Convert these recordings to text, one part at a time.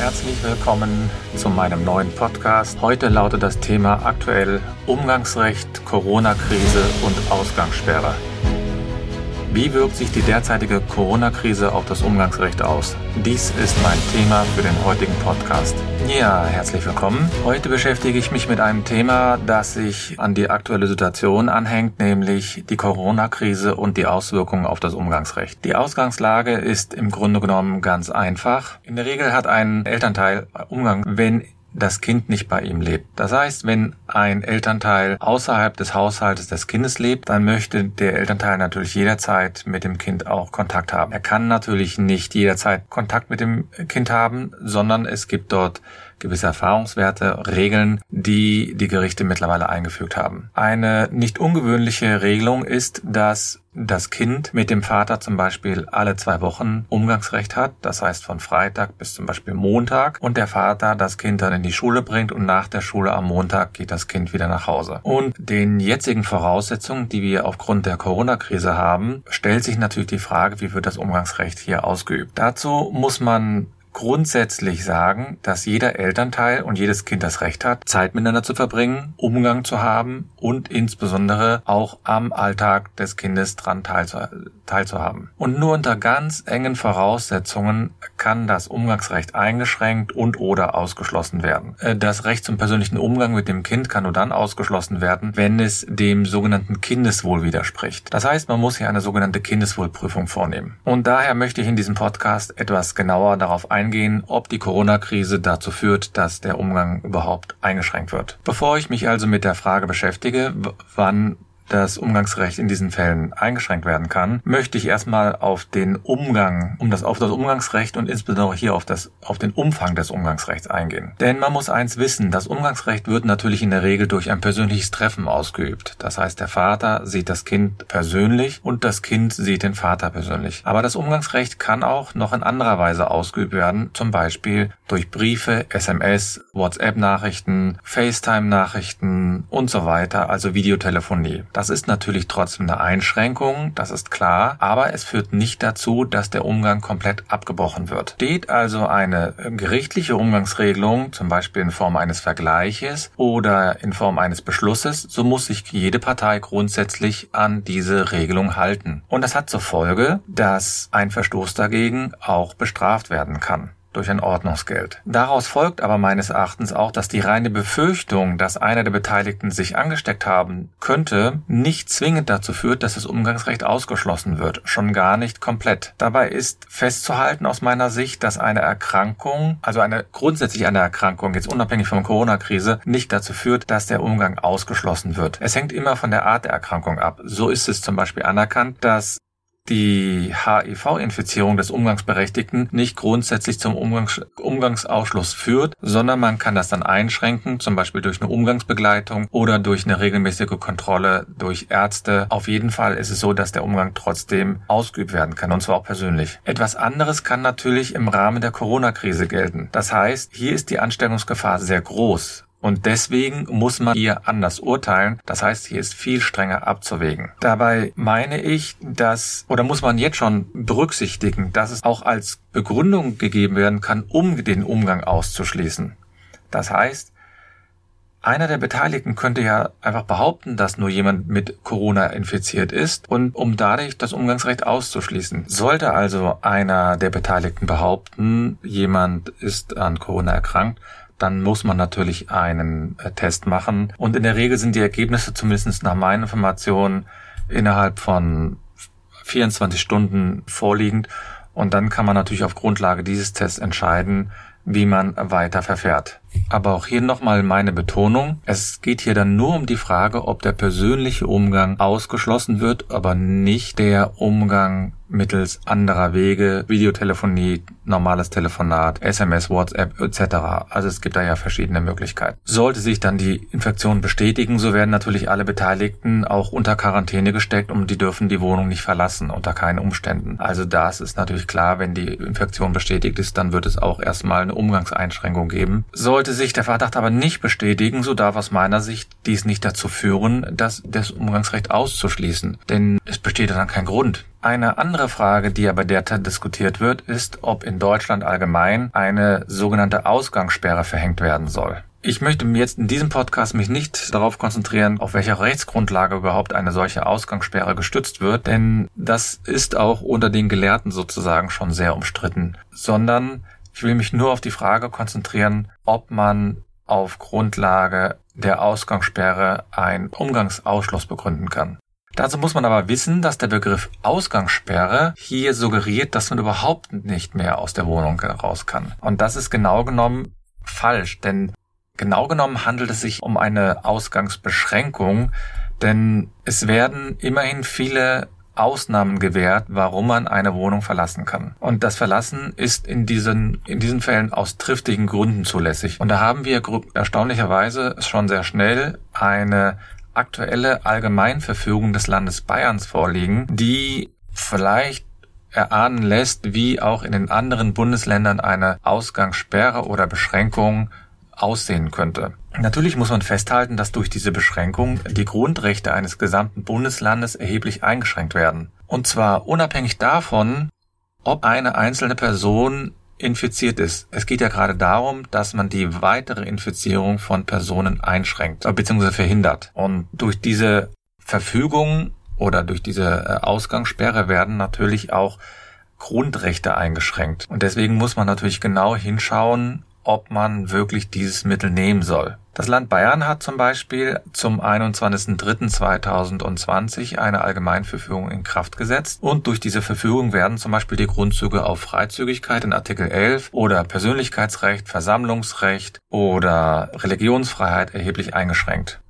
Herzlich willkommen zu meinem neuen Podcast. Heute lautet das Thema aktuell Umgangsrecht, Corona-Krise und Ausgangssperre. Wie wirkt sich die derzeitige Corona-Krise auf das Umgangsrecht aus? Dies ist mein Thema für den heutigen Podcast. Ja, herzlich willkommen. Heute beschäftige ich mich mit einem Thema, das sich an die aktuelle Situation anhängt, nämlich die Corona-Krise und die Auswirkungen auf das Umgangsrecht. Die Ausgangslage ist im Grunde genommen ganz einfach. In der Regel hat ein Elternteil Umgang, wenn das Kind nicht bei ihm lebt. Das heißt, wenn ein Elternteil außerhalb des Haushaltes des Kindes lebt, dann möchte der Elternteil natürlich jederzeit mit dem Kind auch Kontakt haben. Er kann natürlich nicht jederzeit Kontakt mit dem Kind haben, sondern es gibt dort gewisse Erfahrungswerte, Regeln, die die Gerichte mittlerweile eingefügt haben. Eine nicht ungewöhnliche Regelung ist, dass das Kind mit dem Vater zum Beispiel alle zwei Wochen Umgangsrecht hat, das heißt von Freitag bis zum Beispiel Montag und der Vater das Kind dann in die Schule bringt und nach der Schule am Montag geht das Kind wieder nach Hause. Und den jetzigen Voraussetzungen, die wir aufgrund der Corona-Krise haben, stellt sich natürlich die Frage, wie wird das Umgangsrecht hier ausgeübt. Dazu muss man grundsätzlich sagen, dass jeder Elternteil und jedes Kind das Recht hat, Zeit miteinander zu verbringen, Umgang zu haben und insbesondere auch am Alltag des Kindes dran teilzu teilzuhaben. Und nur unter ganz engen Voraussetzungen kann das Umgangsrecht eingeschränkt und oder ausgeschlossen werden. Äh, das Recht zum persönlichen Umgang mit dem Kind kann nur dann ausgeschlossen werden, wenn es dem sogenannten Kindeswohl widerspricht. Das heißt, man muss hier eine sogenannte Kindeswohlprüfung vornehmen. Und daher möchte ich in diesem Podcast etwas genauer darauf eingehen, eingehen, ob die Corona-Krise dazu führt, dass der Umgang überhaupt eingeschränkt wird. Bevor ich mich also mit der Frage beschäftige, wann das Umgangsrecht in diesen Fällen eingeschränkt werden kann, möchte ich erstmal auf den Umgang, um das auf das Umgangsrecht und insbesondere hier auf das auf den Umfang des Umgangsrechts eingehen. Denn man muss eins wissen, das Umgangsrecht wird natürlich in der Regel durch ein persönliches Treffen ausgeübt. Das heißt, der Vater sieht das Kind persönlich und das Kind sieht den Vater persönlich. Aber das Umgangsrecht kann auch noch in anderer Weise ausgeübt werden, zum Beispiel durch Briefe, SMS, WhatsApp-Nachrichten, FaceTime-Nachrichten und so weiter, also Videotelefonie. Das ist natürlich trotzdem eine Einschränkung, das ist klar, aber es führt nicht dazu, dass der Umgang komplett abgebrochen wird. Steht also eine gerichtliche Umgangsregelung, zum Beispiel in Form eines Vergleiches oder in Form eines Beschlusses, so muss sich jede Partei grundsätzlich an diese Regelung halten. Und das hat zur Folge, dass ein Verstoß dagegen auch bestraft werden kann durch ein Ordnungsgeld. Daraus folgt aber meines Erachtens auch, dass die reine Befürchtung, dass einer der Beteiligten sich angesteckt haben könnte, nicht zwingend dazu führt, dass das Umgangsrecht ausgeschlossen wird, schon gar nicht komplett. Dabei ist festzuhalten aus meiner Sicht, dass eine Erkrankung, also eine grundsätzlich eine Erkrankung, jetzt unabhängig von Corona-Krise, nicht dazu führt, dass der Umgang ausgeschlossen wird. Es hängt immer von der Art der Erkrankung ab. So ist es zum Beispiel anerkannt, dass die HIV-Infizierung des Umgangsberechtigten nicht grundsätzlich zum Umgangs Umgangsausschluss führt, sondern man kann das dann einschränken, zum Beispiel durch eine Umgangsbegleitung oder durch eine regelmäßige Kontrolle durch Ärzte. Auf jeden Fall ist es so, dass der Umgang trotzdem ausgeübt werden kann, und zwar auch persönlich. Etwas anderes kann natürlich im Rahmen der Corona-Krise gelten. Das heißt, hier ist die Ansteckungsgefahr sehr groß. Und deswegen muss man hier anders urteilen. Das heißt, hier ist viel strenger abzuwägen. Dabei meine ich, dass, oder muss man jetzt schon berücksichtigen, dass es auch als Begründung gegeben werden kann, um den Umgang auszuschließen. Das heißt, einer der Beteiligten könnte ja einfach behaupten, dass nur jemand mit Corona infiziert ist und um dadurch das Umgangsrecht auszuschließen. Sollte also einer der Beteiligten behaupten, jemand ist an Corona erkrankt, dann muss man natürlich einen äh, Test machen. Und in der Regel sind die Ergebnisse zumindest nach meinen Informationen innerhalb von 24 Stunden vorliegend. Und dann kann man natürlich auf Grundlage dieses Tests entscheiden, wie man weiter verfährt. Aber auch hier nochmal meine Betonung. Es geht hier dann nur um die Frage, ob der persönliche Umgang ausgeschlossen wird, aber nicht der Umgang mittels anderer Wege, Videotelefonie, normales Telefonat, SMS, WhatsApp etc. Also es gibt da ja verschiedene Möglichkeiten. Sollte sich dann die Infektion bestätigen, so werden natürlich alle Beteiligten auch unter Quarantäne gesteckt und die dürfen die Wohnung nicht verlassen, unter keinen Umständen. Also das ist natürlich klar, wenn die Infektion bestätigt ist, dann wird es auch erstmal eine Umgangseinschränkung geben. Sollte sich der Verdacht aber nicht bestätigen, so darf aus meiner Sicht dies nicht dazu führen, das, das Umgangsrecht auszuschließen. Denn es besteht dann kein Grund. Eine andere Frage, die aber derzeit diskutiert wird, ist, ob in Deutschland allgemein eine sogenannte Ausgangssperre verhängt werden soll. Ich möchte jetzt in diesem Podcast mich nicht darauf konzentrieren, auf welcher Rechtsgrundlage überhaupt eine solche Ausgangssperre gestützt wird, denn das ist auch unter den Gelehrten sozusagen schon sehr umstritten, sondern ich will mich nur auf die Frage konzentrieren, ob man auf Grundlage der Ausgangssperre einen Umgangsausschluss begründen kann. Dazu muss man aber wissen, dass der Begriff Ausgangssperre hier suggeriert, dass man überhaupt nicht mehr aus der Wohnung raus kann. Und das ist genau genommen falsch, denn Genau genommen handelt es sich um eine Ausgangsbeschränkung, denn es werden immerhin viele Ausnahmen gewährt, warum man eine Wohnung verlassen kann. Und das Verlassen ist in diesen, in diesen Fällen aus triftigen Gründen zulässig. Und da haben wir erstaunlicherweise schon sehr schnell eine aktuelle Allgemeinverfügung des Landes Bayerns vorliegen, die vielleicht erahnen lässt, wie auch in den anderen Bundesländern eine Ausgangssperre oder Beschränkung aussehen könnte. Natürlich muss man festhalten, dass durch diese Beschränkung die Grundrechte eines gesamten Bundeslandes erheblich eingeschränkt werden. Und zwar unabhängig davon, ob eine einzelne Person infiziert ist. Es geht ja gerade darum, dass man die weitere Infizierung von Personen einschränkt äh, bzw. verhindert. Und durch diese Verfügung oder durch diese äh, Ausgangssperre werden natürlich auch Grundrechte eingeschränkt. Und deswegen muss man natürlich genau hinschauen, ob man wirklich dieses Mittel nehmen soll. Das Land Bayern hat zum Beispiel zum 21.03.2020 eine Allgemeinverfügung in Kraft gesetzt und durch diese Verfügung werden zum Beispiel die Grundzüge auf Freizügigkeit in Artikel 11 oder Persönlichkeitsrecht, Versammlungsrecht oder Religionsfreiheit erheblich eingeschränkt.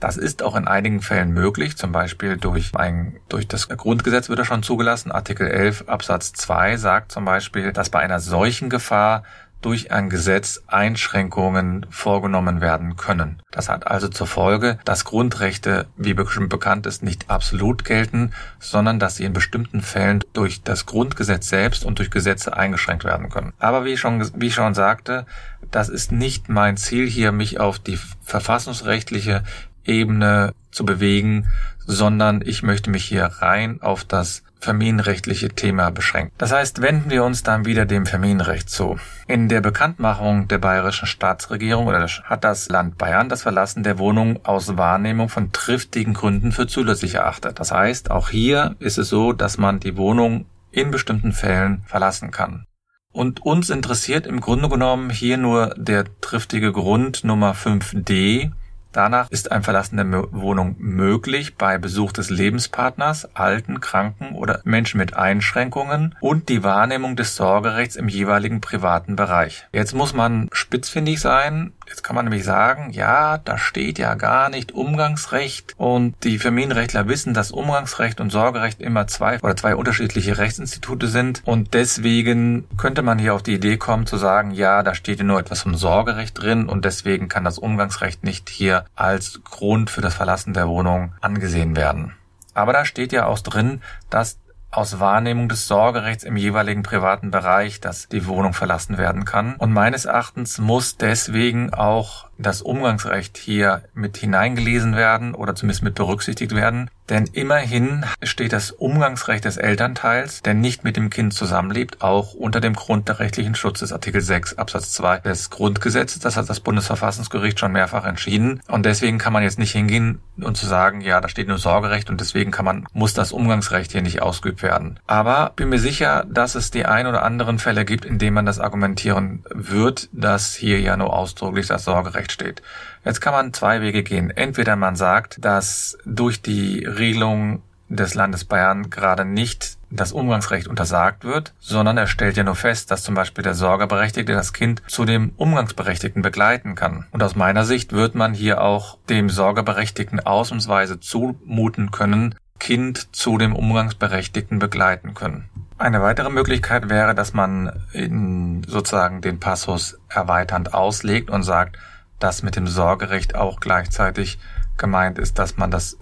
Das ist auch in einigen Fällen möglich, zum Beispiel durch ein, durch das Grundgesetz wird er schon zugelassen. Artikel 11 Absatz 2 sagt zum Beispiel, dass bei einer solchen Gefahr durch ein Gesetz Einschränkungen vorgenommen werden können. Das hat also zur Folge, dass Grundrechte, wie bekannt ist, nicht absolut gelten, sondern dass sie in bestimmten Fällen durch das Grundgesetz selbst und durch Gesetze eingeschränkt werden können. Aber wie ich schon, wie ich schon sagte, das ist nicht mein Ziel hier, mich auf die verfassungsrechtliche Ebene zu bewegen, sondern ich möchte mich hier rein auf das familienrechtliche Thema beschränkt. Das heißt, wenden wir uns dann wieder dem Familienrecht zu. In der Bekanntmachung der bayerischen Staatsregierung oder hat das Land Bayern das Verlassen der Wohnung aus Wahrnehmung von triftigen Gründen für zulässig erachtet. Das heißt, auch hier ist es so, dass man die Wohnung in bestimmten Fällen verlassen kann. Und uns interessiert im Grunde genommen hier nur der triftige Grund Nummer 5d, Danach ist ein Verlassen der Wohnung möglich bei Besuch des Lebenspartners, Alten, Kranken oder Menschen mit Einschränkungen und die Wahrnehmung des Sorgerechts im jeweiligen privaten Bereich. Jetzt muss man spitzfindig sein. Jetzt kann man nämlich sagen, ja, da steht ja gar nicht Umgangsrecht und die Familienrechtler wissen, dass Umgangsrecht und Sorgerecht immer zwei oder zwei unterschiedliche Rechtsinstitute sind und deswegen könnte man hier auf die Idee kommen zu sagen, ja, da steht ja nur etwas vom Sorgerecht drin und deswegen kann das Umgangsrecht nicht hier als Grund für das Verlassen der Wohnung angesehen werden. Aber da steht ja auch drin, dass aus Wahrnehmung des Sorgerechts im jeweiligen privaten Bereich, dass die Wohnung verlassen werden kann. Und meines Erachtens muss deswegen auch das Umgangsrecht hier mit hineingelesen werden oder zumindest mit berücksichtigt werden. Denn immerhin steht das Umgangsrecht des Elternteils, der nicht mit dem Kind zusammenlebt, auch unter dem Grund der rechtlichen Schutz des Artikel 6 Absatz 2 des Grundgesetzes. Das hat das Bundesverfassungsgericht schon mehrfach entschieden. Und deswegen kann man jetzt nicht hingehen und zu sagen, ja, da steht nur Sorgerecht und deswegen kann man, muss das Umgangsrecht hier nicht ausgeübt werden. Aber bin mir sicher, dass es die ein oder anderen Fälle gibt, in denen man das argumentieren wird, dass hier ja nur ausdrücklich das Sorgerecht Recht steht. Jetzt kann man zwei Wege gehen. Entweder man sagt, dass durch die Regelung des Landes Bayern gerade nicht das Umgangsrecht untersagt wird, sondern er stellt ja nur fest, dass zum Beispiel der Sorgeberechtigte das Kind zu dem Umgangsberechtigten begleiten kann. Und aus meiner Sicht wird man hier auch dem Sorgeberechtigten ausnahmsweise zumuten können, Kind zu dem Umgangsberechtigten begleiten können. Eine weitere Möglichkeit wäre, dass man in sozusagen den Passus erweiternd auslegt und sagt, dass mit dem Sorgerecht auch gleichzeitig gemeint ist, dass man das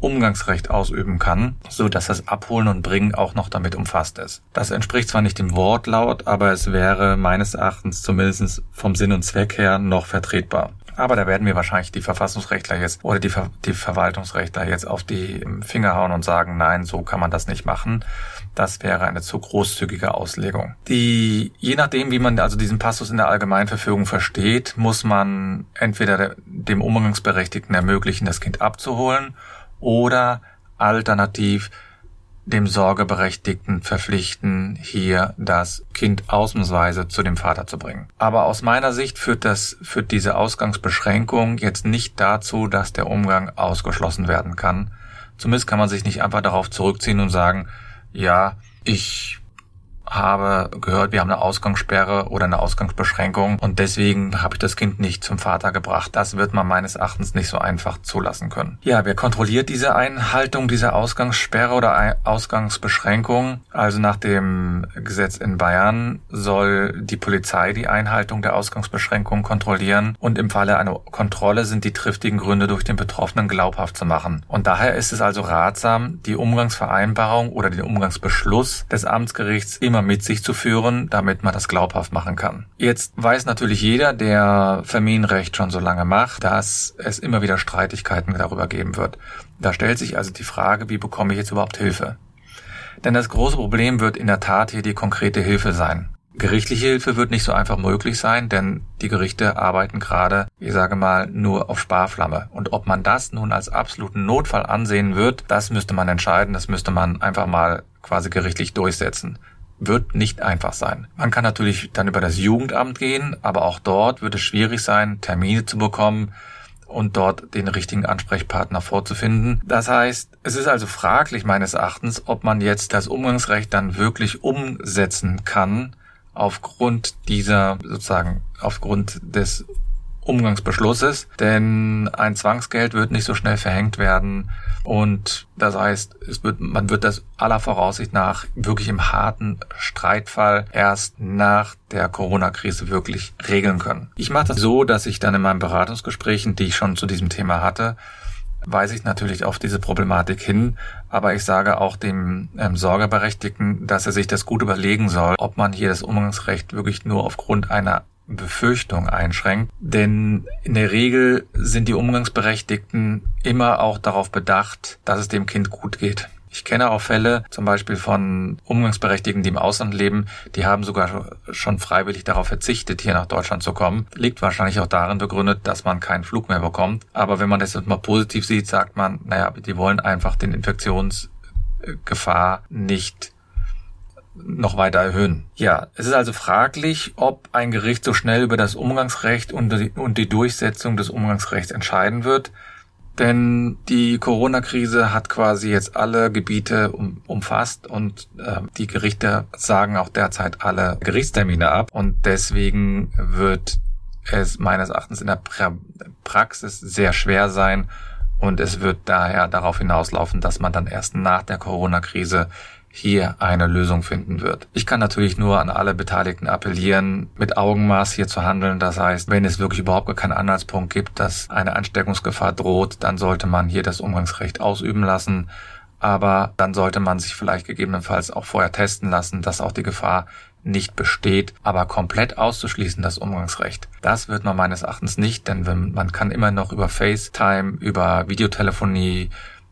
Umgangsrecht ausüben kann, so dass das Abholen und Bringen auch noch damit umfasst ist. Das entspricht zwar nicht dem Wortlaut, aber es wäre meines Erachtens zumindest vom Sinn und Zweck her noch vertretbar. Aber da werden mir wahrscheinlich die Verfassungsrechtler jetzt oder die, Ver die Verwaltungsrechtler jetzt auf die Finger hauen und sagen, nein, so kann man das nicht machen. Das wäre eine zu großzügige Auslegung. Die, je nachdem, wie man also diesen Passus in der Allgemeinverfügung versteht, muss man entweder dem Umgangsberechtigten ermöglichen, das Kind abzuholen oder alternativ dem Sorgeberechtigten verpflichten, hier das Kind ausnahmsweise zu dem Vater zu bringen. Aber aus meiner Sicht führt das, führt diese Ausgangsbeschränkung jetzt nicht dazu, dass der Umgang ausgeschlossen werden kann. Zumindest kann man sich nicht einfach darauf zurückziehen und sagen, ja, ich habe gehört, wir haben eine Ausgangssperre oder eine Ausgangsbeschränkung und deswegen habe ich das Kind nicht zum Vater gebracht. Das wird man meines Erachtens nicht so einfach zulassen können. Ja, wer kontrolliert diese Einhaltung dieser Ausgangssperre oder Ausgangsbeschränkung? Also nach dem Gesetz in Bayern soll die Polizei die Einhaltung der Ausgangsbeschränkung kontrollieren und im Falle einer Kontrolle sind die triftigen Gründe durch den Betroffenen glaubhaft zu machen. Und daher ist es also ratsam, die Umgangsvereinbarung oder den Umgangsbeschluss des Amtsgerichts immer immer mit sich zu führen, damit man das glaubhaft machen kann. Jetzt weiß natürlich jeder, der Familienrecht schon so lange macht, dass es immer wieder Streitigkeiten darüber geben wird. Da stellt sich also die Frage, wie bekomme ich jetzt überhaupt Hilfe? Denn das große Problem wird in der Tat hier die konkrete Hilfe sein. Gerichtliche Hilfe wird nicht so einfach möglich sein, denn die Gerichte arbeiten gerade, ich sage mal, nur auf Sparflamme. Und ob man das nun als absoluten Notfall ansehen wird, das müsste man entscheiden, das müsste man einfach mal quasi gerichtlich durchsetzen wird nicht einfach sein. Man kann natürlich dann über das Jugendamt gehen, aber auch dort wird es schwierig sein, Termine zu bekommen und dort den richtigen Ansprechpartner vorzufinden. Das heißt, es ist also fraglich meines Erachtens, ob man jetzt das Umgangsrecht dann wirklich umsetzen kann aufgrund dieser sozusagen aufgrund des Umgangsbeschlusses, denn ein Zwangsgeld wird nicht so schnell verhängt werden und das heißt, es wird, man wird das aller Voraussicht nach wirklich im harten Streitfall erst nach der Corona-Krise wirklich regeln können. Ich mache das so, dass ich dann in meinen Beratungsgesprächen, die ich schon zu diesem Thema hatte, weise ich natürlich auf diese Problematik hin, aber ich sage auch dem ähm, Sorgeberechtigten, dass er sich das gut überlegen soll, ob man hier das Umgangsrecht wirklich nur aufgrund einer Befürchtung einschränkt. Denn in der Regel sind die Umgangsberechtigten immer auch darauf bedacht, dass es dem Kind gut geht. Ich kenne auch Fälle, zum Beispiel von Umgangsberechtigten, die im Ausland leben, die haben sogar schon freiwillig darauf verzichtet, hier nach Deutschland zu kommen. Liegt wahrscheinlich auch darin begründet, dass man keinen Flug mehr bekommt. Aber wenn man das jetzt mal positiv sieht, sagt man, naja, die wollen einfach den Infektionsgefahr nicht noch weiter erhöhen. Ja, es ist also fraglich, ob ein Gericht so schnell über das Umgangsrecht und die, und die Durchsetzung des Umgangsrechts entscheiden wird. Denn die Corona-Krise hat quasi jetzt alle Gebiete um, umfasst und äh, die Gerichte sagen auch derzeit alle Gerichtstermine ab. Und deswegen wird es meines Erachtens in der pra Praxis sehr schwer sein und es wird daher darauf hinauslaufen, dass man dann erst nach der Corona-Krise hier eine Lösung finden wird. Ich kann natürlich nur an alle Beteiligten appellieren, mit Augenmaß hier zu handeln. Das heißt, wenn es wirklich überhaupt keinen Anhaltspunkt gibt, dass eine Ansteckungsgefahr droht, dann sollte man hier das Umgangsrecht ausüben lassen. Aber dann sollte man sich vielleicht gegebenenfalls auch vorher testen lassen, dass auch die Gefahr nicht besteht, aber komplett auszuschließen das Umgangsrecht. Das wird man meines Erachtens nicht, denn man kann immer noch über FaceTime, über Videotelefonie,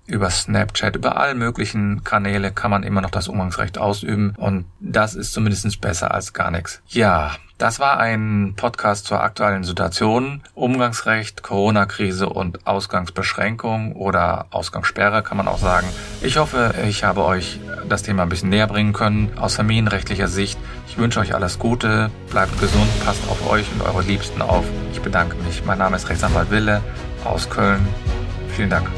über Snapchat, über alle möglichen Kanäle kann man immer noch das Umgangsrecht ausüben und das ist zumindest besser als gar nichts. Ja, das war ein Podcast zur aktuellen Situation. Umgangsrecht, Corona-Krise und Ausgangsbeschränkung oder Ausgangssperre kann man auch sagen. Ich hoffe, ich habe euch das Thema ein bisschen näher bringen können aus familienrechtlicher Sicht. Ich wünsche euch alles Gute, bleibt gesund, passt auf euch und eure Liebsten auf. Ich bedanke mich. Mein Name ist Rechtsanwalt Wille aus Köln. Vielen Dank.